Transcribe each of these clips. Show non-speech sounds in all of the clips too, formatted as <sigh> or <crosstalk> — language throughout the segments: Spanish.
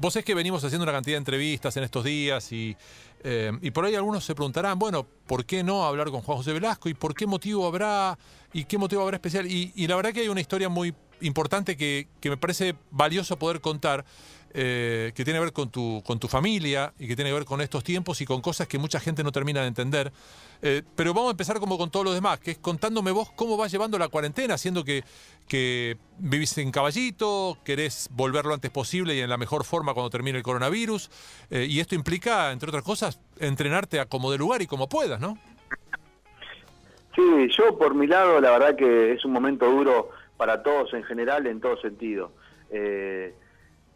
vos es que venimos haciendo una cantidad de entrevistas en estos días y, eh, y por ahí algunos se preguntarán, bueno, ¿por qué no hablar con Juan José Velasco? ¿Y por qué motivo habrá? ¿Y qué motivo habrá especial? Y, y la verdad que hay una historia muy importante que, que me parece valioso poder contar. Eh, que tiene que ver con tu, con tu familia y que tiene que ver con estos tiempos y con cosas que mucha gente no termina de entender. Eh, pero vamos a empezar como con todos los demás, que es contándome vos cómo vas llevando la cuarentena, siendo que, que vivís en caballito, querés volver lo antes posible y en la mejor forma cuando termine el coronavirus. eh, y esto implica, entre otras cosas, entrenarte a como de lugar y como puedas, ¿no? Sí, yo por mi lado, la verdad que es un momento duro para todos en general, en todo sentido. Eh,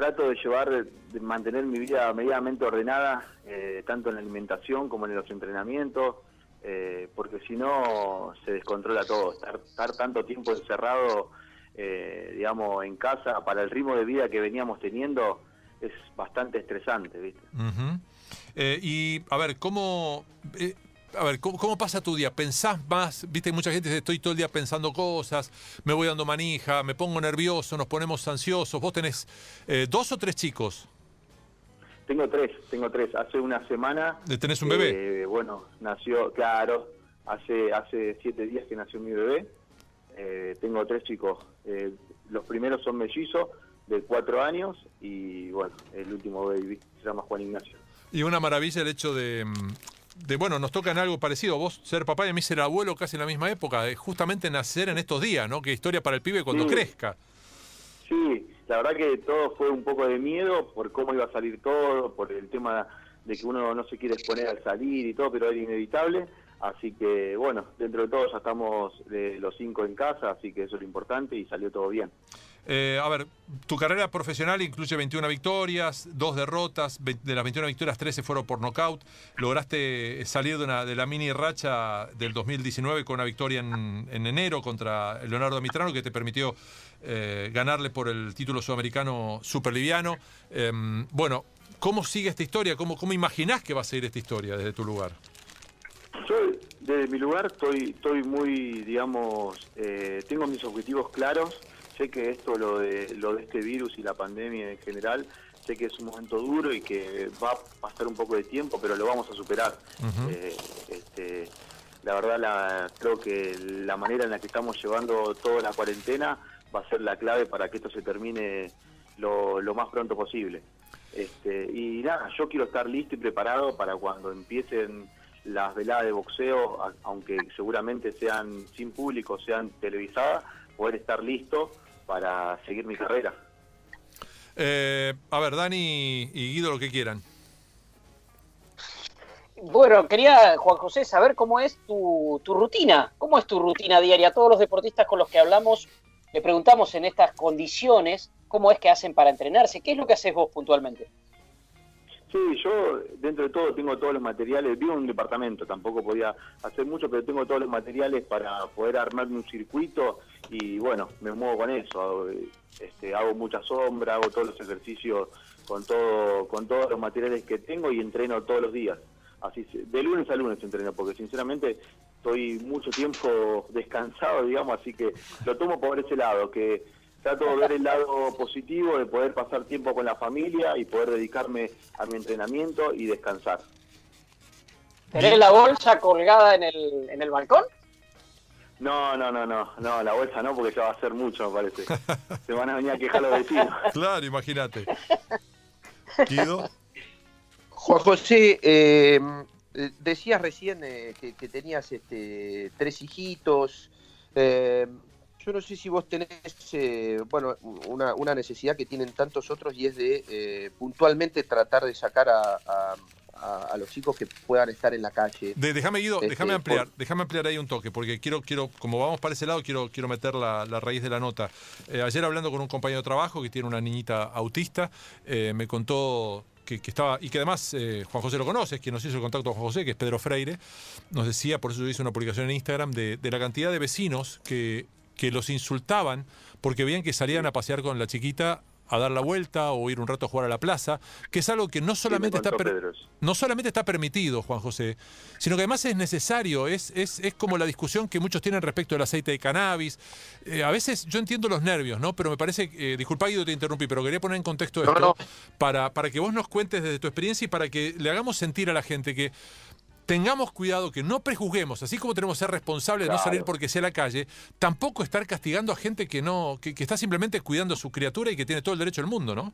trato de llevar, de mantener mi vida medianamente ordenada, eh, tanto en la alimentación como en los entrenamientos, eh, porque si no se descontrola todo. Estar, tanto tiempo encerrado, eh, digamos, en casa, para el ritmo de vida que veníamos teniendo, es bastante estresante, ¿viste? Eh, y, a ver, ¿cómo, a ver, ¿cómo, cómo pasa tu día? ¿Pensás más? Viste, mucha gente dice, estoy todo el día pensando cosas, me voy dando manija, me pongo nervioso, nos ponemos ansiosos. ¿Vos tenés eh, dos o tres chicos? Tengo tres, tengo tres. Hace una semana... ¿De- ¿Tenés un bebé? eh, bueno, nació, claro, hace hace siete días que nació mi bebé. Eh, tengo tres chicos. Los primeros son mellizos, de cuatro años, y bueno, el último baby se llama Juan Ignacio. Y una maravilla el hecho de, mm, de, bueno, nos toca en algo parecido. Vos ser papá y a mí ser abuelo casi en la misma época. de justamente nacer en estos días, ¿no? Qué historia para el pibe cuando Sí. crezca. Sí, la verdad que todo fue un poco de miedo por cómo iba a salir todo, por el tema de que uno no se quiere exponer al salir y todo, pero era inevitable. Así que, bueno, dentro de todo ya estamos eh, los cinco en casa, así que eso es lo importante y salió todo bien. Eh, a ver, tu carrera profesional incluye 21 victorias, dos derrotas, de las 21 victorias 13 fueron por nocaut. Lograste salir de, una, de la mini racha del 2019 con una victoria en, en enero contra Leonardo Mitrano que te permitió eh, ganarle por el título sudamericano superliviano. Eh, bueno, ¿cómo sigue esta historia? ¿Cómo, ¿Cómo imaginás que va a seguir esta historia desde tu lugar? Yo desde mi lugar estoy, estoy muy, digamos, eh, tengo mis objetivos claros. Sé que esto, lo de, lo de este virus y la pandemia en general, sé que es un momento duro y que va a pasar un poco de tiempo, pero lo vamos a superar. Eh, este, la verdad, la, creo que la manera en la que estamos llevando toda la cuarentena va a ser la clave para que esto se termine lo, lo más pronto posible. Este, y nada, yo quiero estar listo y preparado para cuando empiecen las veladas de boxeo, aunque seguramente sean sin público, sean televisadas, poder estar listo para seguir mi carrera. Eh, a ver, Dani y Guido, lo que quieran. Bueno, quería, Juan José, saber cómo es tu, tu rutina. ¿Cómo es tu rutina diaria? A todos los deportistas con los que hablamos le preguntamos en estas condiciones cómo es que hacen para entrenarse. ¿Qué es lo que haces vos puntualmente? Sí, yo dentro de todo tengo todos los materiales, vivo en un departamento, tampoco podía hacer mucho, pero tengo todos los materiales para poder armarme un circuito y bueno, me muevo con eso, este, hago mucha sombra, hago todos los ejercicios con todo, con todos los materiales que tengo y entreno todos los días. Así de lunes a lunes entreno, porque sinceramente estoy mucho tiempo <laughs> descansado, digamos, así que lo tomo por ese lado, que trato de ver el lado positivo de poder pasar tiempo con la familia y poder dedicarme a mi entrenamiento y descansar. ¿Tenés la bolsa colgada en el, en el balcón? No, no, no, no, no, la bolsa no, porque ya va a ser mucho, me parece. <laughs> Se van a venir a quejar los vecinos. <laughs> Claro, imagínate. Guido. Juan José, eh, eh, decías recién eh, que, que tenías este, tres hijitos. eh, yo no sé si vos tenés, eh, bueno, una, una necesidad que tienen tantos otros y es de eh, puntualmente tratar de sacar a, a- a- a los chicos que puedan estar en la calle. De- déjame, Guido, Este, déjame ampliar, por- déjame ampliar ahí un toque, porque quiero, quiero, como vamos para ese lado, quiero, quiero meter la, la raíz de la nota. Eh, ayer hablando con un compañero de trabajo que tiene una niñita autista, me contó que, que estaba, y que además eh, Juan José lo conoce, es quien nos hizo el contacto con Juan José, que es Pedro Freire, nos decía, por eso yo hice una publicación en Instagram, de, de la cantidad de vecinos que, que los insultaban porque veían que salían a pasear con la chiquita a dar la vuelta o ir un rato a jugar a la plaza, que es algo que no solamente, está, no solamente está permitido, Juan José, sino que además es necesario, es, es, es como la discusión que muchos tienen respecto al aceite de cannabis. Eh, a veces yo entiendo los nervios, ¿no? Pero me parece, eh, disculpa Guido, te interrumpí, pero quería poner en contexto esto Para, para que vos nos cuentes desde tu experiencia y para que le hagamos sentir a la gente que tengamos cuidado, que no prejuzguemos, así como tenemos que ser responsables de no salir porque sea la calle, tampoco estar castigando a gente que no, que, está simplemente cuidando a su criatura y que tiene todo el derecho del mundo, ¿no?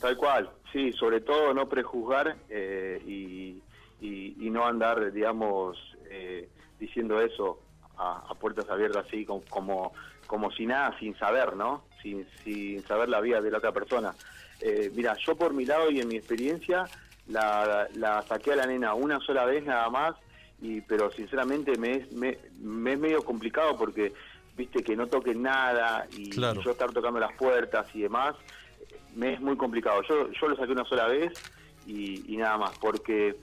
Tal cual, sí, sobre todo no prejuzgar eh, y, no andar, digamos, eh, diciendo eso a, puertas abiertas así como, como, como si nada, sin saber, ¿no? Sin, sin saber la vida de la otra persona. Eh, mira, yo por mi lado y en mi experiencia, la, la saqué a la nena una sola vez nada más, y pero sinceramente me es, me, es medio complicado porque, viste, que no toquen nada y, yo estar tocando las puertas y demás, me es muy complicado. Yo, yo lo saqué una sola vez y, nada más, porque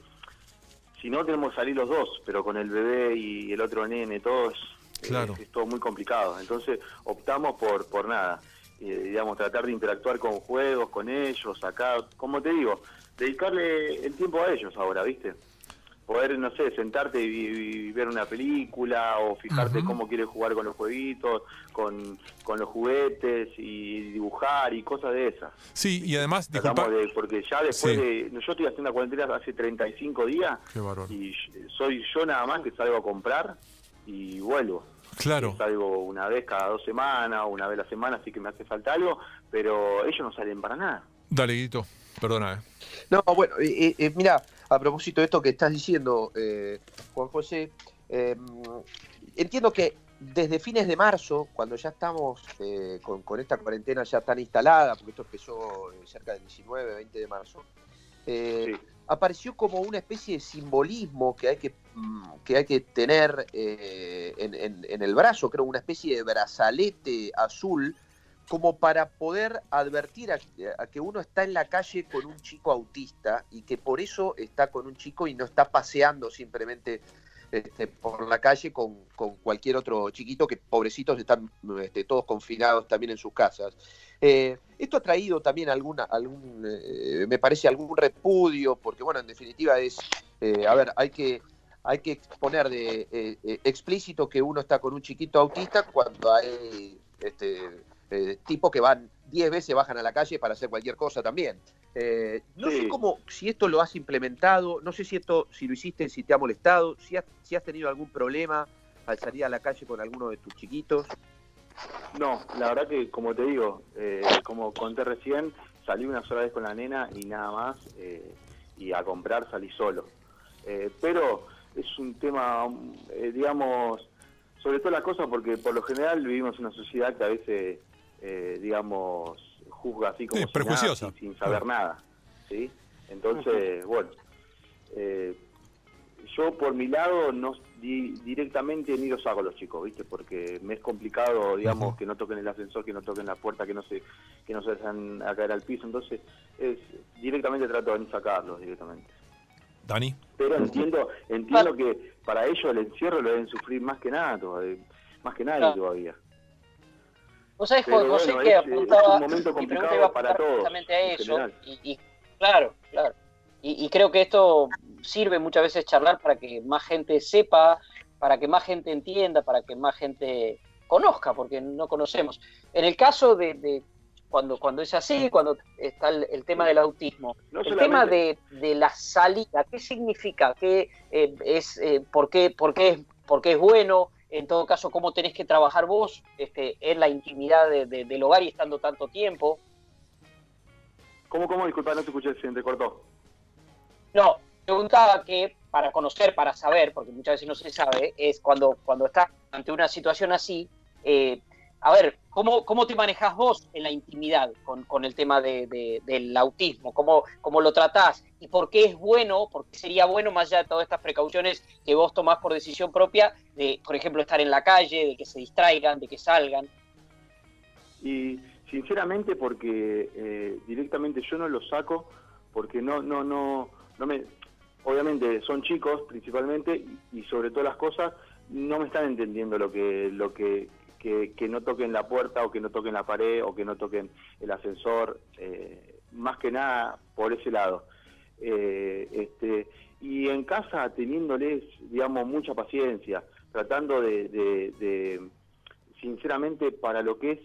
si no tenemos que salir los dos, pero con el bebé y el otro nene, todos claro. es, todo muy complicado. Entonces optamos por, por nada. Eh, digamos, tratar de interactuar con juegos, con ellos, acá, como te digo, dedicarle el tiempo a ellos ahora, ¿viste? Poder, no sé, sentarte y, ver una película o fijarte cómo quieres jugar con los jueguitos, con, con, los juguetes y dibujar y cosas de esas. Sí, y además, disculpa... porque ya después de... Yo estoy haciendo una cuarentena hace 35 días y soy yo nada más que salgo a comprar y vuelvo. Claro. Salgo una vez cada dos semanas o una vez a la semana, así que me hace falta algo, pero ellos no salen para nada. Dale, Guito, perdona. Eh. No, bueno, eh, eh, mira, a propósito de esto que estás diciendo, Juan José, em, entiendo que desde fines de marzo, cuando ya estamos con, esta cuarentena ya tan instalada, porque esto empezó cerca del 19, 20 de marzo, apareció como una especie de simbolismo que hay que, mm, que, hay que tener en, en, el brazo, creo, una especie de brazalete azul como para poder advertir a, que uno está en la calle con un chico autista y que por eso está con un chico y no está paseando simplemente este, por la calle con, cualquier otro chiquito que pobrecitos están este, todos confinados también en sus casas. Eh, esto ha traído también alguna, algún, eh, me parece algún repudio, porque bueno, en definitiva es, eh, a ver, hay que, hay que exponer de explícito que uno está con un chiquito autista cuando hay este, eh, tipos que van 10 veces bajan a la calle para hacer cualquier cosa también. Eh, no sé cómo, si esto lo has implementado, no sé si esto, si lo hiciste, si te ha molestado, si has, si has tenido algún problema al salir a la calle con alguno de tus chiquitos. No, la verdad que como te digo, eh, como conté recién, salí una sola vez con la nena y nada más, y a comprar salí solo. pero es un tema, digamos, sobre todo la cosa porque por lo general vivimos en una sociedad que a veces eh, digamos, juzga así como sin, saber nada. ¿sí? Entonces, bueno, eh, yo por mi lado no directamente ni los hago los chicos, ¿viste? Porque me es complicado, digamos, que no toquen el ascensor, que no toquen la puerta, que no se que no se dejan a caer al piso, entonces es directamente trato de ni sacarlos directamente. Dani. Pero entiendo entiendo que para ellos el encierro lo deben sufrir más que nada, todavía, más que nadie todavía. Vos sabés, José, que apuntaba, mi pregunta iba a apuntar justamente a eso, y, claro, claro. Y, creo que esto sirve muchas veces charlar para que más gente sepa, para que más gente entienda, para que más gente conozca, porque no conocemos. En el caso de, cuando, cuando es así, cuando está el, tema del autismo, el tema de, la salida, ¿qué significa? ¿Qué, eh, es, eh, por, qué, por, qué ¿Por qué es bueno? En todo caso, cómo tenés que trabajar vos este, en la intimidad del hogar y estando tanto tiempo. ¿Cómo, cómo? Disculpa, no te escuché, se te cortó. No, preguntaba que para conocer, para saber, porque muchas veces no se sabe, es cuando, cuando estás ante una situación así, eh, a ver, ¿cómo, ¿cómo te manejas vos en la intimidad con, el tema del autismo? ¿Cómo, ¿Cómo lo tratás? ¿Y por qué es bueno, por qué sería bueno, más allá de todas estas precauciones que vos tomás por decisión propia, de, por ejemplo, estar en la calle, de que se distraigan, de que salgan? Y sinceramente porque eh, directamente yo no lo saco, porque no, no, no, no me... Obviamente son chicos principalmente y sobre todas las cosas no me están entendiendo lo que, lo que que, que no toquen la puerta o que no toquen la pared o que no toquen el ascensor, eh, más que nada por ese lado. Eh, este, y en casa teniéndoles, digamos, mucha paciencia, tratando de, de, de sinceramente, para lo que es,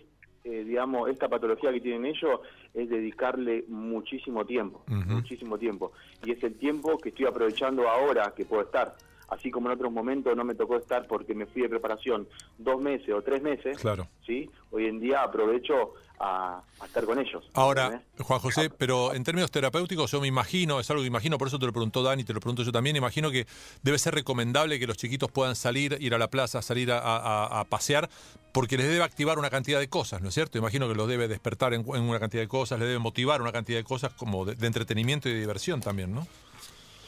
eh, digamos, esta patología que tienen ellos, es dedicarle muchísimo tiempo, muchísimo tiempo. Y es el tiempo que estoy aprovechando ahora que puedo estar. Así como en otros momentos no me tocó estar porque me fui de preparación dos meses o tres meses, Claro. ¿sí? Hoy en día aprovecho a, a estar con ellos. Ahora. Juan José, pero en términos terapéuticos yo me imagino, es algo que imagino, por eso te lo preguntó Dani, te lo pregunto yo también, imagino que debe ser recomendable que los chiquitos puedan salir, ir a la plaza, salir a, a- a pasear, porque les debe activar una cantidad de cosas, ¿no es cierto? Imagino que los debe despertar en, en una cantidad de cosas, les debe motivar una cantidad de cosas como de, de entretenimiento y de diversión también, ¿no?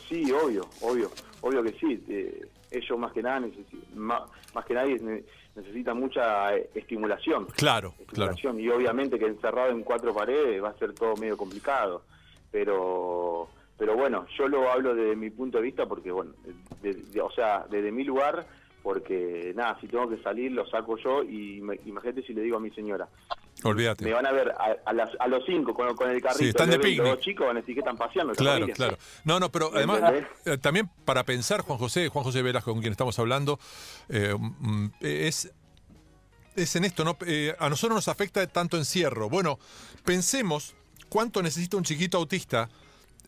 Sí, obvio, obvio, obvio que sí. Eh, ellos más que nada, más, más que nadie ne- necesitan mucha eh, estimulación. Claro, claro. estimulación. Y obviamente que encerrado en cuatro paredes va a ser todo medio complicado. Pero pero bueno, yo lo hablo desde mi punto de vista porque, bueno, de- de- o sea, desde mi lugar, porque nada, si tengo que salir lo saco yo y me- imagínate si le digo a mi señora. Olvídate. Me van a ver a, a las- a los cinco con, con el carrito. Sí, están de los picnic. dos chicos van a decir que están paseando. Claro, claro. No, no, pero ¿Me además, entendés? eh, también para pensar, Juan José, Juan José Velasco, con quien estamos hablando, eh, mm, es, es en esto, ¿no? Eh, a nosotros nos afecta tanto encierro. Bueno, pensemos cuánto necesita un chiquito autista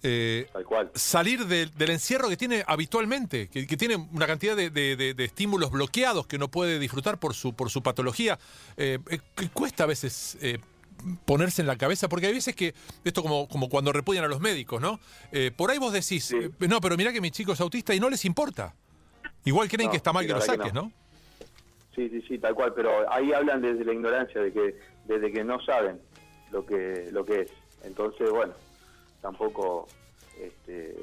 eh, Tal cual. salir del- del encierro que tiene habitualmente, que, que tiene una cantidad de, de- de- de estímulos bloqueados que no puede disfrutar por su, por su patología, eh, eh, que cuesta a veces eh, ponerse en la cabeza, porque hay veces que, esto como, como cuando repudian a los médicos, ¿no? Eh, por ahí vos decís, Sí. no, pero mirá que mi chico es autista y no les importa. Igual creen No, que está mal que lo que saques, no. ¿no? Sí, sí, sí, tal cual, pero ahí hablan desde la ignorancia, de que desde que no saben lo que lo que es. Entonces, bueno, tampoco este,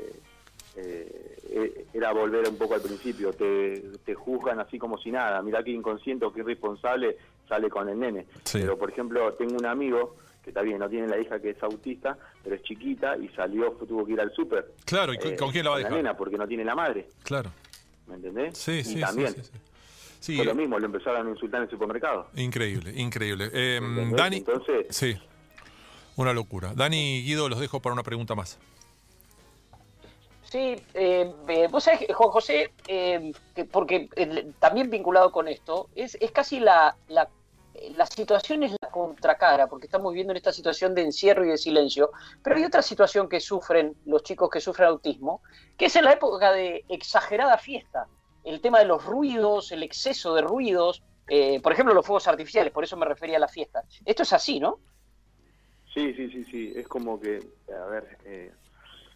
eh, eh, era volver un poco al principio, te, te juzgan así como si nada, mirá qué inconsciente o qué irresponsable sale con el nene. Sí. Pero, por ejemplo, tengo un amigo que está bien, no tiene la hija que es autista, pero es chiquita y salió, tuvo que ir al súper. Claro, ¿y con- eh, con quién la va a con dejar? nena, porque no tiene la madre, Claro. ¿me entendés? Sí, y sí, sí, también. sí, sí. Sí, Fue lo mismo, lo empezaron a insultar en el supermercado. Increíble, increíble. Eh, ¿Entendés? Dani, Entonces, sí, una locura. Dani y Guido, los dejo para una pregunta más. Sí, eh, eh, vos sabés, Juan José, eh, que- porque eh, también vinculado con esto, es, es casi la, la, la situación es la contracara, porque estamos viviendo en esta situación de encierro y de silencio, pero hay otra situación que sufren los chicos que sufren autismo, que es en la época de exagerada fiesta, el tema de los ruidos, el exceso de ruidos, eh, por ejemplo los fuegos artificiales, por eso me refería a la fiesta. Esto es así, ¿no? Sí, sí, sí, sí, es como que, a ver, eh,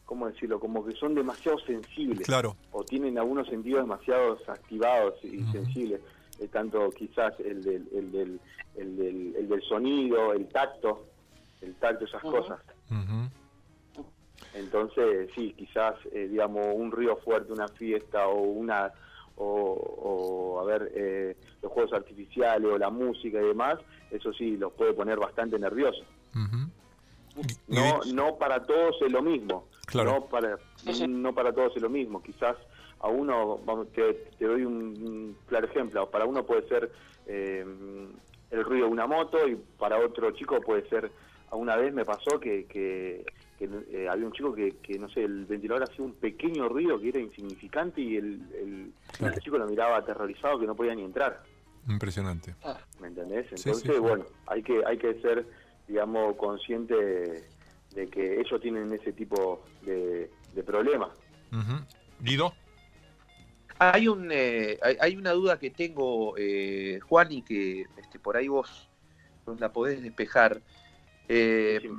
¿cómo decirlo? Como que son demasiado sensibles. Claro. O tienen algunos sentidos demasiado activados y sensibles. Eh, tanto quizás el del, el, del, el, del, el del sonido, el tacto, el tacto, esas cosas. Ujú. Entonces, sí, quizás, eh, digamos, un río fuerte, una fiesta o una, o, o, a ver, eh, los juegos artificiales o la música y demás, eso sí, los puede poner bastante nerviosos. Ujú. No, no para todos es lo mismo. Claro. No para, no para todos es lo mismo. Quizás a uno, vamos, te, te doy un, claro ejemplo, para uno puede ser eh, el ruido de una moto y para otro chico puede ser, una vez me pasó que, que, que, eh, había un chico que, que, no sé, el ventilador hacía un pequeño ruido que era insignificante y el, el, Claro. el chico lo miraba aterrorizado que no podía ni entrar. Impresionante. ¿Me entendés? Sí, Entonces, sí, sí. bueno, hay que hay que ser, digamos, consciente de, de que ellos tienen ese tipo de, de problemas. Guido. Hay, un, eh, hay, hay una duda que tengo, eh, Juan, y que este, por ahí vos la podés despejar. Eh, Sí.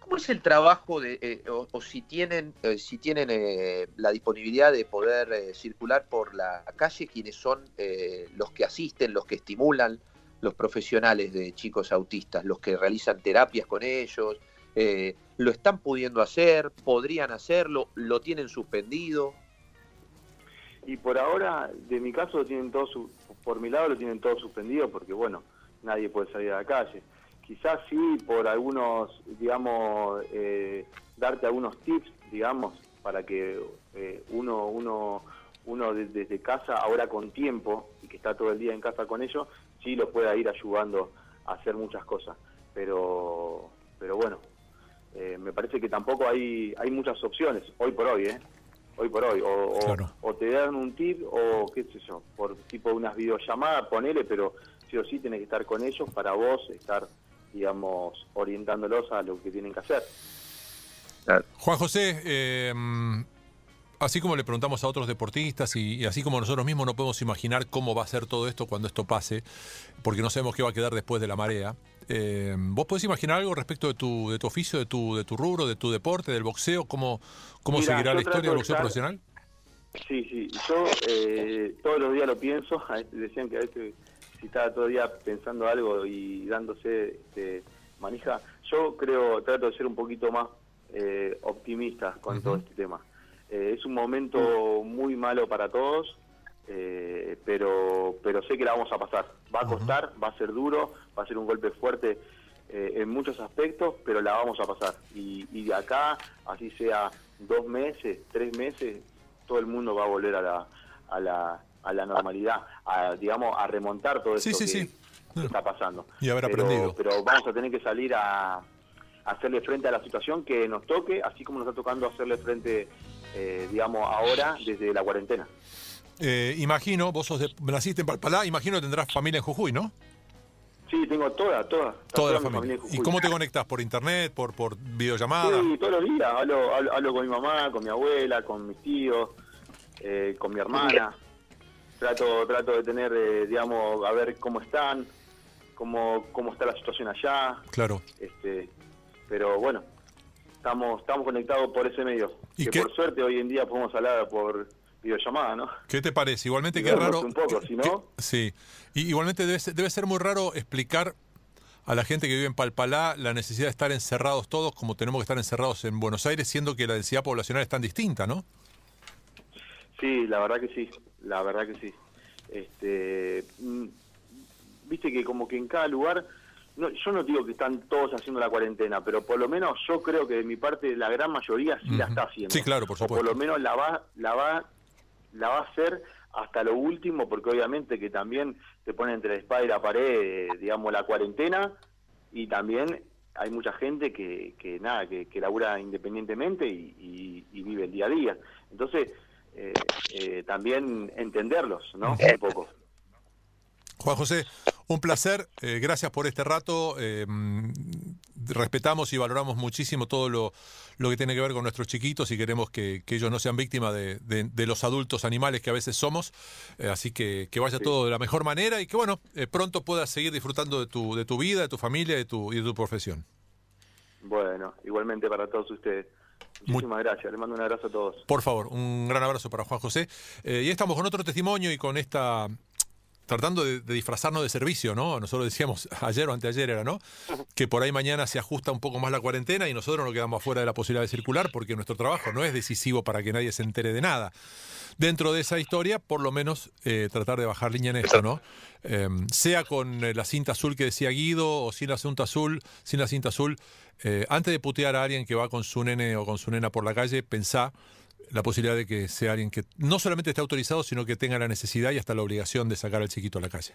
¿Cómo es el trabajo de, eh, o, o si tienen, eh, si tienen eh, la disponibilidad de poder eh, circular por la calle, quienes son eh, los que asisten, los que estimulan, los profesionales de chicos autistas, los que realizan terapias con ellos? Eh, ¿Lo están pudiendo hacer? ¿Podrían hacerlo? ¿Lo tienen suspendido? Y por ahora, de mi caso, lo tienen todo su- por mi lado lo tienen todo suspendido porque, bueno, nadie puede salir a la calle. Quizás sí, por algunos, digamos, eh, darte algunos tips, digamos, para que eh, uno, uno, uno de- desde casa, ahora con tiempo, y que está todo el día en casa con ellos, sí lo pueda ir ayudando a hacer muchas cosas. Pero, pero bueno, eh, me parece que tampoco hay, hay muchas opciones, hoy por hoy, ¿eh? Hoy por hoy. O, o, te dan un tip o qué sé yo, por tipo unas videollamadas, ponele, pero sí o sí tienes que estar con ellos para vos estar, digamos, orientándolos a lo que tienen que hacer. Juan José, eh, así como le preguntamos a otros deportistas y, así como nosotros mismos no podemos imaginar cómo va a ser todo esto cuando esto pase, porque no sabemos qué va a quedar después de la marea. Eh, ¿Vos podés imaginar algo respecto de tu, de tu oficio, de tu, de tu rubro, de tu deporte, del boxeo? ¿Cómo, cómo seguirá la historia del boxeo profesional? Sí, sí. Yo eh, todos los días lo pienso. Decían que a veces si estaba todo el día pensando algo y dándose este, manija. Yo creo, trato de ser un poquito más eh, optimista con todo este tema. Eh, es un momento muy malo para todos, eh, pero, pero sé que la vamos a pasar. Va a costar, va a ser duro, va a ser un golpe fuerte eh, en muchos aspectos, pero la vamos a pasar. Y, de acá, así sea dos meses, tres meses, todo el mundo va a volver a la, a la, a la normalidad, a, digamos, a remontar todo esto que, está pasando. Y haber aprendido. Pero vamos a tener que salir a hacerle frente a la situación que nos toque, así como nos está tocando hacerle frente eh, digamos, ahora desde la cuarentena. Eh, imagino, vos sos de, naciste en Palpalá, imagino que tendrás familia en Jujuy, ¿no? Sí, tengo toda, toda. Toda, la familia. ¿Y cómo te conectás? ¿Por internet? ¿Por, por videollamada? Sí, todos los días. Hablo, hablo, con mi mamá, con mi abuela, con mis tíos, eh, con mi hermana. Trato, trato de tener, digamos, a ver cómo están, cómo, cómo está la situación allá. Claro. Este, pero bueno, estamos estamos conectados por ese medio. ¿Y que por suerte hoy en día podemos hablar por videollamada, ¿no? ¿Qué te parece? Igualmente que raro. Un poco, si no. sí. Y igualmente debe ser, debe ser muy raro explicar a la gente que vive en Palpalá la necesidad de estar encerrados todos como tenemos que estar encerrados en Buenos Aires, siendo que la densidad poblacional es tan distinta, ¿no? Sí, la verdad que sí, la verdad que sí. Este, mm, viste que como que en cada lugar no, yo no digo que están todos haciendo la cuarentena, pero por lo menos yo creo que de mi parte la gran mayoría sí la está haciendo. Sí, claro, por supuesto. por lo menos la va, la va, la va a hacer hasta lo último, porque obviamente que también te pone entre la espada y la pared, digamos, la cuarentena, y también hay mucha gente que, que nada, que, que labura independientemente y, vive el día a día. Entonces, eh, eh, también entenderlos, ¿no? Un poco. Juan José, un placer, eh, gracias por este rato. Eh, respetamos y valoramos muchísimo todo lo, que tiene que ver con nuestros chiquitos y queremos que, ellos no sean víctimas de, los adultos animales que a veces somos. Eh, así que que vaya todo de la mejor manera y que bueno, pronto puedas seguir disfrutando de tu, de tu vida, de tu familia de tu, y de tu profesión. Bueno, igualmente para todos ustedes. Muchísimas gracias, les mando un abrazo a todos. Por favor, un gran abrazo para Juan José. y estamos con otro testimonio y con esta tratando de, disfrazarnos de servicio, ¿no? Nosotros decíamos <laughs> ayer o anteayer era, ¿no? Que por ahí mañana se ajusta un poco más la cuarentena y nosotros nos quedamos afuera de la posibilidad de circular porque nuestro trabajo no es decisivo para que nadie se entere de nada. Dentro de esa historia, por lo menos eh, tratar de bajar línea en esto, ¿no? Em, sea con eh, la cinta azul que decía Guido o sin la cinta azul, sin la cinta azul, eh, antes de putear a alguien que va con su nene o con su nena por la calle, pensá la posibilidad de que sea alguien que no solamente esté autorizado, sino que tenga la necesidad y hasta la obligación de sacar al chiquito a la calle.